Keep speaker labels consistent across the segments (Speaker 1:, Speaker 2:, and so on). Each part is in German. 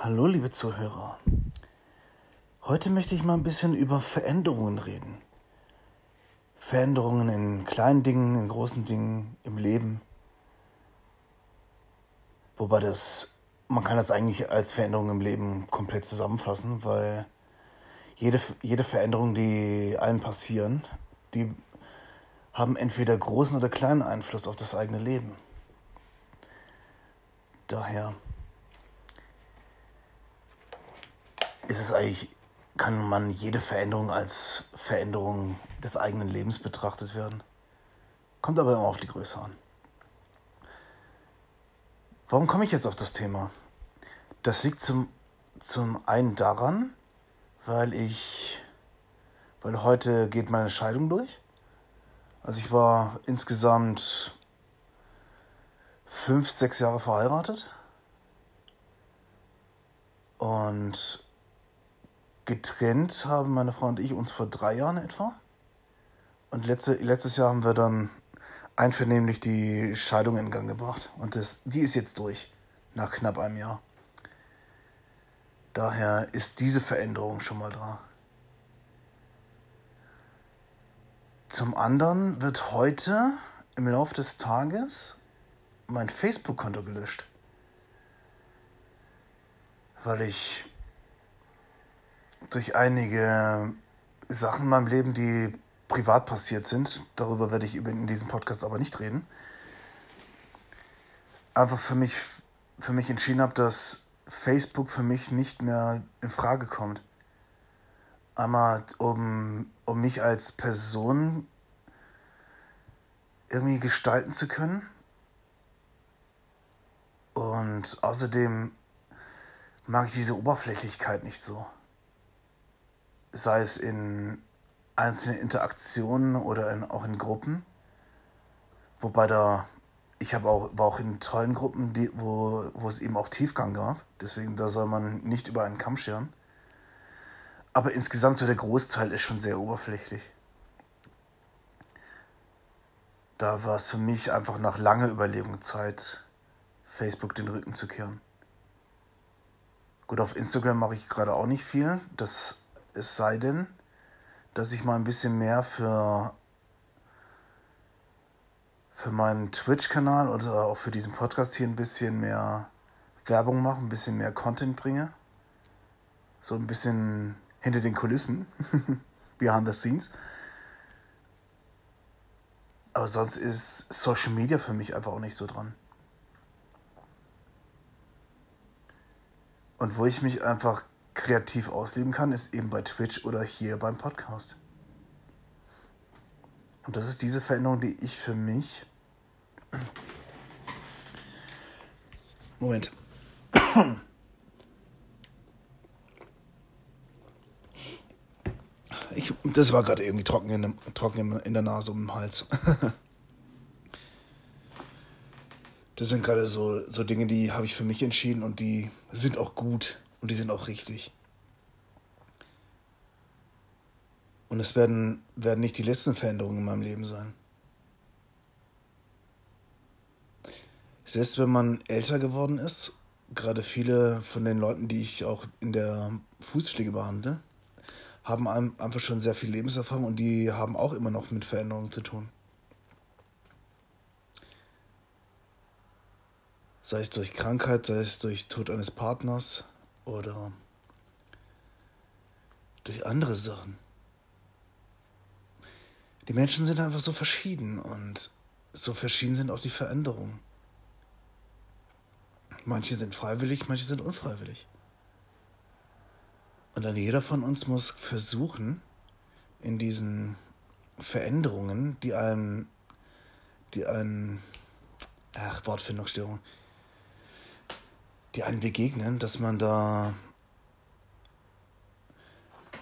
Speaker 1: Hallo, liebe Zuhörer. Heute möchte ich mal ein bisschen über Veränderungen reden. Veränderungen in kleinen Dingen, in großen Dingen, im Leben. Wobei das, man kann das eigentlich als Veränderung im Leben komplett zusammenfassen, weil jede, jede Veränderung, die einem passieren, die haben entweder großen oder kleinen Einfluss auf das eigene Leben. Daher ist es eigentlich, kann man jede Veränderung als Veränderung des eigenen Lebens betrachtet werden. Kommt aber immer auf die Größe an. Warum komme ich jetzt auf das Thema? Das liegt zum, zum einen daran, weil ich, weil heute geht meine Scheidung durch. Also ich war insgesamt fünf, sechs Jahre verheiratet. Und getrennt haben meine Frau und ich uns vor drei Jahren etwa. Und letzte, letztes Jahr haben wir dann einvernehmlich die Scheidung in Gang gebracht. Und das, die ist jetzt durch, nach knapp einem Jahr. Daher ist diese Veränderung schon mal da. Zum anderen wird heute im Laufe des Tages mein Facebook-Konto gelöscht. Weil ich durch einige Sachen in meinem Leben, die privat passiert sind, darüber werde ich in diesem Podcast aber nicht reden, einfach für mich, für mich entschieden habe, dass Facebook für mich nicht mehr in Frage kommt. Einmal, um, um mich als Person irgendwie gestalten zu können. Und außerdem mag ich diese Oberflächlichkeit nicht so sei es in einzelnen Interaktionen oder in, auch in Gruppen. Wobei da, ich habe auch, war auch in tollen Gruppen, die, wo, wo es eben auch Tiefgang gab. Deswegen, da soll man nicht über einen Kamm scheren. Aber insgesamt so der Großteil ist schon sehr oberflächlich. Da war es für mich einfach nach langer Überlegung Zeit, Facebook den Rücken zu kehren. Gut, auf Instagram mache ich gerade auch nicht viel. Das es sei denn, dass ich mal ein bisschen mehr für, für meinen Twitch-Kanal oder auch für diesen Podcast hier ein bisschen mehr Werbung mache, ein bisschen mehr Content bringe. So ein bisschen hinter den Kulissen, behind the scenes. Aber sonst ist Social Media für mich einfach auch nicht so dran. Und wo ich mich einfach kreativ ausleben kann, ist eben bei Twitch oder hier beim Podcast. Und das ist diese Veränderung, die ich für mich. Moment. Ich, das war gerade irgendwie trocken in, trocken in der Nase um den Hals. Das sind gerade so, so Dinge, die habe ich für mich entschieden und die sind auch gut. Und die sind auch richtig. Und es werden, werden nicht die letzten Veränderungen in meinem Leben sein. Selbst wenn man älter geworden ist, gerade viele von den Leuten, die ich auch in der Fußpflege behandle, haben einfach schon sehr viel Lebenserfahrung und die haben auch immer noch mit Veränderungen zu tun. Sei es durch Krankheit, sei es durch Tod eines Partners, oder durch andere Sachen. Die Menschen sind einfach so verschieden und so verschieden sind auch die Veränderungen. Manche sind freiwillig, manche sind unfreiwillig. Und dann jeder von uns muss versuchen, in diesen Veränderungen, die einen, die einen, ach, Wortfindungsstörung, die einem begegnen, dass man da,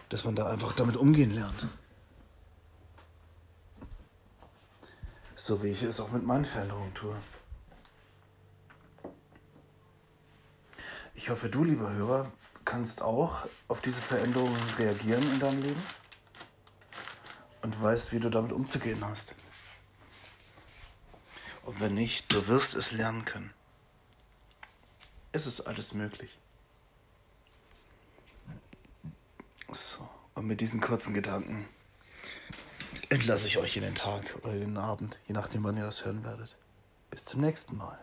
Speaker 1: dass man da einfach damit umgehen lernt. So wie ich es auch mit meinen Veränderungen tue. Ich hoffe, du, lieber Hörer, kannst auch auf diese Veränderungen reagieren in deinem Leben und weißt, wie du damit umzugehen hast. Und wenn nicht, du wirst es lernen können. Es ist alles möglich. So, und mit diesen kurzen Gedanken entlasse ich euch in den Tag oder den Abend, je nachdem, wann ihr das hören werdet. Bis zum nächsten Mal.